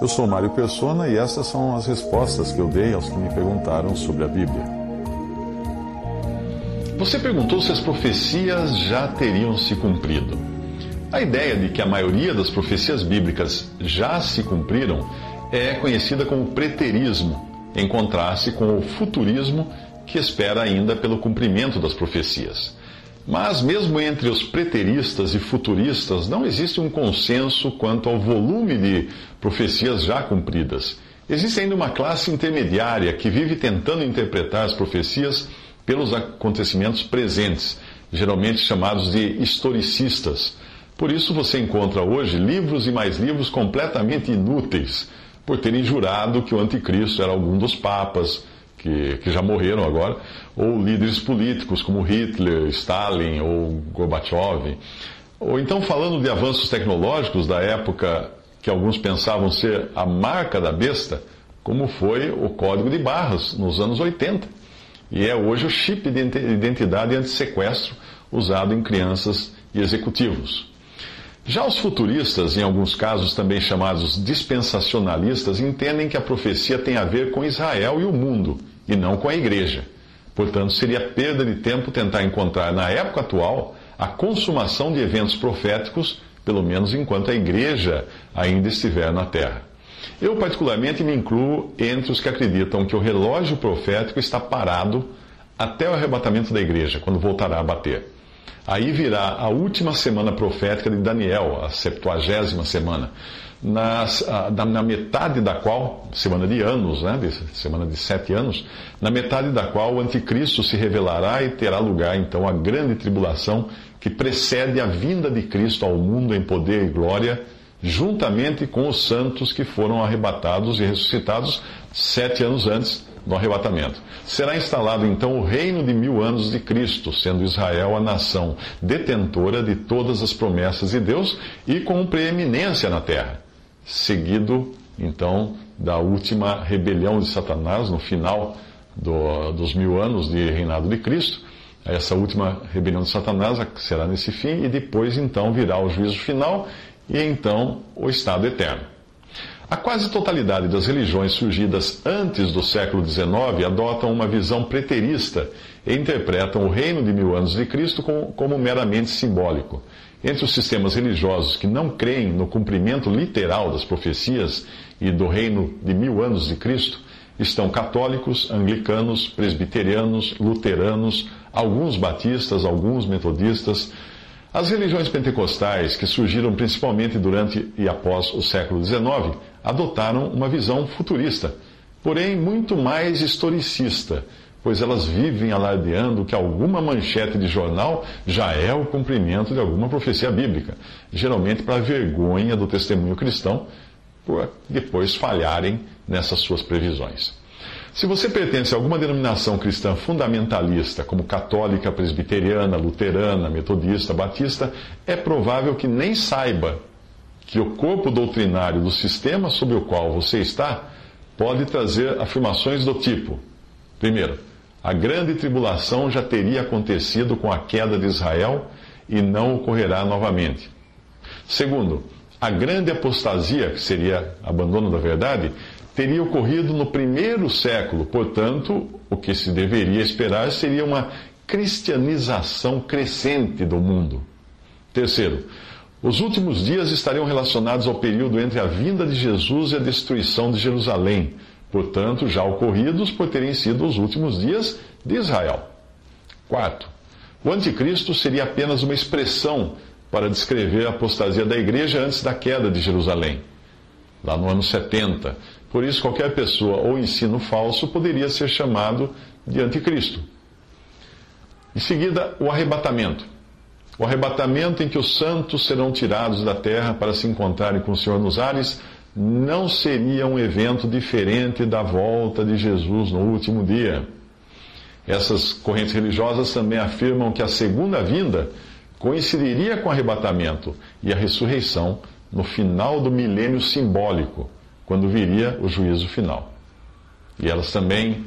Eu sou Mário Persona e essas são as respostas que eu dei aos que me perguntaram sobre a Bíblia. Você perguntou se as profecias já teriam se cumprido. A ideia de que a maioria das profecias bíblicas já se cumpriram é conhecida como preterismo, em contraste com o futurismo que espera ainda pelo cumprimento das profecias. Mas, mesmo entre os preteristas e futuristas, não existe um consenso quanto ao volume de profecias já cumpridas. Existe ainda uma classe intermediária que vive tentando interpretar as profecias pelos acontecimentos presentes, geralmente chamados de historicistas. Por isso você encontra hoje livros e mais livros completamente inúteis, por terem jurado que o anticristo era algum dos papas, que, que já morreram agora, ou líderes políticos como Hitler, Stalin ou Gorbachev. Ou então falando de avanços tecnológicos da época que alguns pensavam ser a marca da besta, como foi o código de barras nos anos 80. E é hoje o chip de identidade anti-sequestro usado em crianças e executivos. Já os futuristas, em alguns casos também chamados dispensacionalistas, entendem que a profecia tem a ver com Israel e o mundo, e não com a igreja. Portanto, seria perda de tempo tentar encontrar na época atual a consumação de eventos proféticos, pelo menos enquanto a igreja ainda estiver na terra. Eu, particularmente, me incluo entre os que acreditam que o relógio profético está parado até o arrebatamento da igreja, quando voltará a bater. Aí virá a última semana profética de Daniel, a septuagésima semana, nas, na metade da qual, semana de anos, né, de, semana de sete anos, na metade da qual o anticristo se revelará e terá lugar então a grande tribulação que precede a vinda de Cristo ao mundo em poder e glória, juntamente com os santos que foram arrebatados e ressuscitados sete anos antes do arrebatamento. Será instalado então o reino de mil anos de Cristo, sendo Israel a nação detentora de todas as promessas de Deus e com preeminência na terra. Seguido então da última rebelião de Satanás no final do, dos mil anos de reinado de Cristo. Essa última rebelião de Satanás será nesse fim, e depois então virá o juízo final e então o estado eterno. A quase totalidade das religiões surgidas antes do século XIX adotam uma visão preterista e interpretam o reino de mil anos de Cristo como, como, meramente simbólico. Entre os sistemas religiosos que não creem no cumprimento literal das profecias e do reino de mil anos de Cristo estão católicos, anglicanos, presbiterianos, luteranos, alguns batistas, alguns metodistas, as religiões pentecostais, que surgiram principalmente durante e após o século XIX, adotaram uma visão futurista, porém muito mais historicista, pois elas vivem alardeando que alguma manchete de jornal já é o cumprimento de alguma profecia bíblica, geralmente para a vergonha do testemunho cristão, por depois falharem nessas suas previsões. Se você pertence a alguma denominação cristã fundamentalista, como católica, presbiteriana, luterana, metodista, batista, é provável que nem saiba que o corpo doutrinário do sistema sobre o qual você está pode trazer afirmações do tipo: primeiro, a grande tribulação já teria acontecido com a queda de Israel e não ocorrerá novamente. Segundo, a grande apostasia, que seria abandono da verdade, teria ocorrido no primeiro século, portanto, o que se deveria esperar seria uma cristianização crescente do mundo. Terceiro, os últimos dias estariam relacionados ao período entre a vinda de Jesus e a destruição de Jerusalém, portanto, já ocorridos por terem sido os últimos dias de Israel. Quarto, o anticristo seria apenas uma expressão para descrever a apostasia da igreja antes da queda de Jerusalém, lá no ano 70. Por isso, qualquer pessoa ou ensino falso poderia ser chamado de anticristo. Em seguida, o arrebatamento. O arrebatamento em que os santos serão tirados da terra para se encontrarem com o Senhor nos ares não seria um evento diferente da volta de Jesus no último dia. Essas correntes religiosas também afirmam que a segunda vinda coincidiria com o arrebatamento e a ressurreição no final do milênio simbólico, quando viria o juízo final. E elas também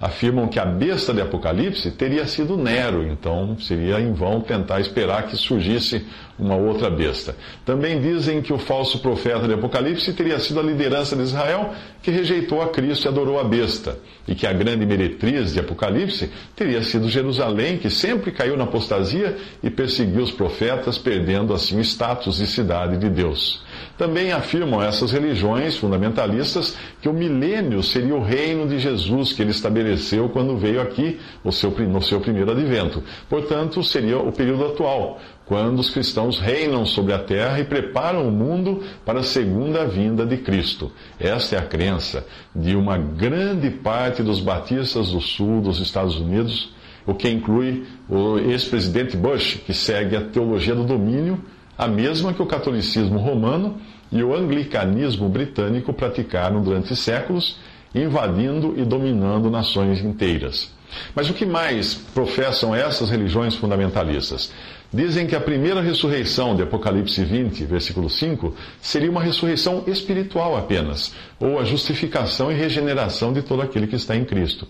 afirmam que a besta de Apocalipse teria sido Nero, então seria em vão tentar esperar que surgisse uma outra besta. Também dizem que o falso profeta de Apocalipse teria sido a liderança de Israel que rejeitou a Cristo e adorou a besta, e que a grande meretriz de Apocalipse teria sido Jerusalém, que sempre caiu na apostasia e perseguiu os profetas, perdendo assim o status de cidade de Deus. Também afirmam essas religiões fundamentalistas que o milênio seria o reino de Jesus que ele estabeleceu quando veio aqui no seu, no seu primeiro advento. Portanto, seria o período atual, quando os cristãos reinam sobre a terra e preparam o mundo para a segunda vinda de Cristo. Esta é a crença de uma grande parte dos batistas do sul dos Estados Unidos, o que inclui o ex-presidente Bush, que segue a teologia do domínio, a mesma que o catolicismo romano e o anglicanismo britânico praticaram durante séculos, invadindo e dominando nações inteiras. Mas o que mais professam essas religiões fundamentalistas? Dizem que a primeira ressurreição de Apocalipse 20, versículo 5, seria uma ressurreição espiritual apenas, ou a justificação e regeneração de todo aquele que está em Cristo.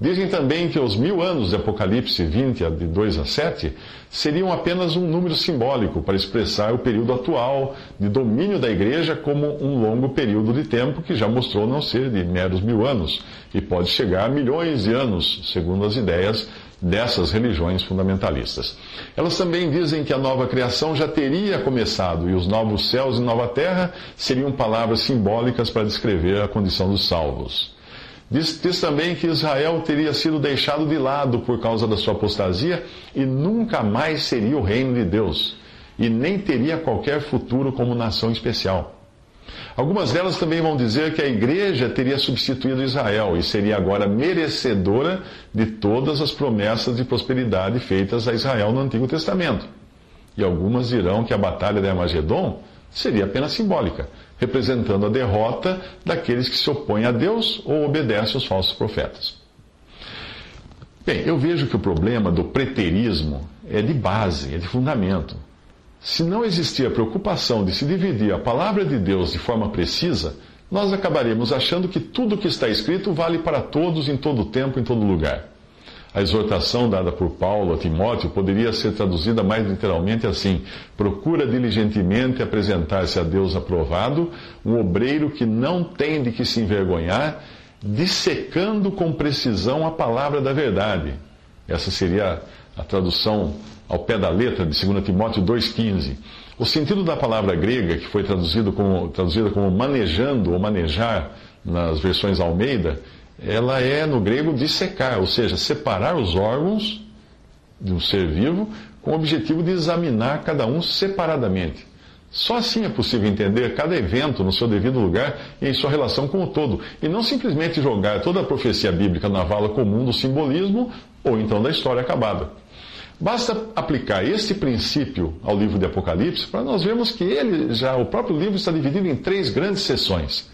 Dizem também que os mil anos de Apocalipse 20, de 2 a 7, seriam apenas um número simbólico para expressar o período atual de domínio da igreja como um longo período de tempo que já mostrou não ser de meros mil anos e pode chegar a milhões de anos, segundo as ideias dessas religiões fundamentalistas. Elas também dizem que a nova criação já teria começado e os novos céus e nova terra seriam palavras simbólicas para descrever a condição dos salvos. Diz, diz, também que Israel teria sido deixado de lado por causa da sua apostasia e nunca mais seria o reino de Deus, e nem teria qualquer futuro como nação especial. Algumas delas também vão dizer que a igreja teria substituído Israel e seria agora merecedora de todas as promessas de prosperidade feitas a Israel no Antigo Testamento. E algumas dirão que a batalha de Armagedon seria apenas simbólica, representando a derrota daqueles que se opõem a Deus ou obedecem aos falsos profetas. Bem, eu vejo que o problema do preterismo é de base, é de fundamento. Se não existir a preocupação de se dividir a palavra de Deus de forma precisa, nós acabaremos achando que tudo o que está escrito vale para todos, em todo tempo, em todo lugar. A exortação dada por Paulo a Timóteo poderia ser traduzida mais literalmente assim: procura diligentemente apresentar-se a Deus aprovado, um obreiro que não tem de que se envergonhar, dissecando com precisão a palavra da verdade. Essa seria a tradução ao pé da letra de 2 Timóteo 2,15. O sentido da palavra grega, que foi traduzido como, traduzida como manejando ou manejar nas versões Almeida, ela é no grego dissecar, ou seja, separar os órgãos de um ser vivo com o objetivo de examinar cada um separadamente. Só assim é possível entender cada evento no seu devido lugar e em sua relação com o todo, e não simplesmente jogar toda a profecia bíblica na vala comum do simbolismo ou então da história acabada. Basta aplicar este princípio ao livro de Apocalipse para nós vermos que ele já o próprio livro está dividido em três grandes seções.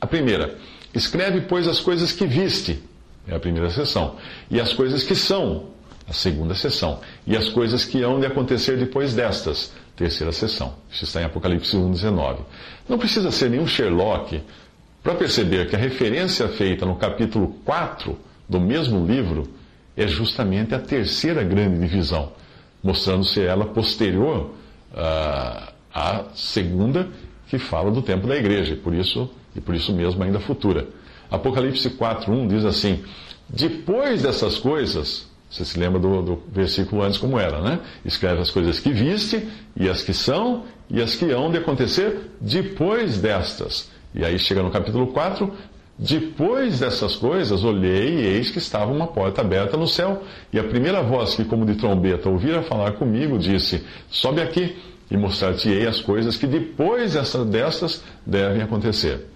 A primeira, escreve pois as coisas que viste, é a primeira seção, e as coisas que são, a segunda seção, e as coisas que hão de acontecer depois destas, terceira seção. Isso está em Apocalipse 1:19. Não precisa ser nenhum Sherlock para perceber que a referência feita no capítulo 4 do mesmo livro é justamente a terceira grande divisão, mostrando-se ela posterior uh, à segunda, que fala do tempo da igreja, e por isso, e por isso mesmo ainda futura. Apocalipse 4.1 diz assim, depois dessas coisas, você se lembra do, do, versículo antes como era, né? Escreve as coisas que viste, e as que são, e as que hão de acontecer depois destas. E aí chega no capítulo 4, depois dessas coisas, olhei e eis que estava uma porta aberta no céu. E a primeira voz que, como de trombeta, ouvira falar comigo, disse: Sobe aqui e mostrar-te-ei as coisas que depois destas devem acontecer.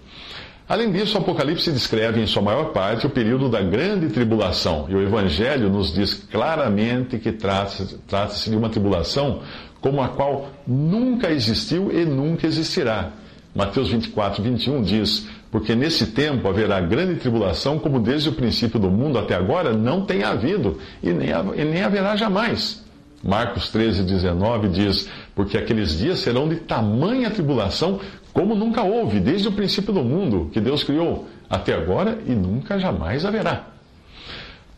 Além disso, o Apocalipse descreve em sua maior parte o período da grande tribulação, e o Evangelho nos diz claramente que trata-se de uma tribulação como a qual nunca existiu e nunca existirá. Mateus 24, 21 diz: Porque nesse tempo haverá grande tribulação, como desde o princípio do mundo até agora não tem havido, e nem, e nem haverá jamais. Marcos 13, 19 diz: Porque aqueles dias serão de tamanha tribulação como nunca houve, desde o princípio do mundo que Deus criou, até agora e nunca jamais haverá.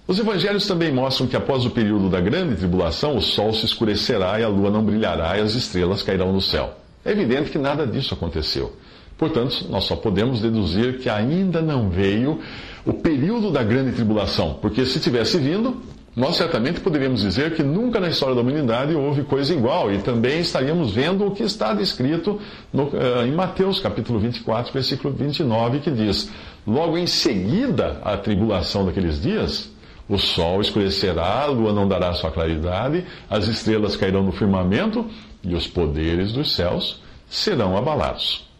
Os evangelhos também mostram que após o período da grande tribulação, o sol se escurecerá e a lua não brilhará e as estrelas cairão no céu. É evidente que nada disso aconteceu. Portanto, nós só podemos deduzir que ainda não veio o período da grande tribulação, porque se tivesse vindo, nós certamente poderíamos dizer que nunca na história da humanidade houve coisa igual, e também estaríamos vendo o que está descrito no, uh, em Mateus capítulo 24, versículo 29, que diz: Logo em seguida à tribulação daqueles dias, o sol escurecerá, a lua não dará sua claridade, as estrelas cairão no firmamento e os poderes dos céus serão abalados.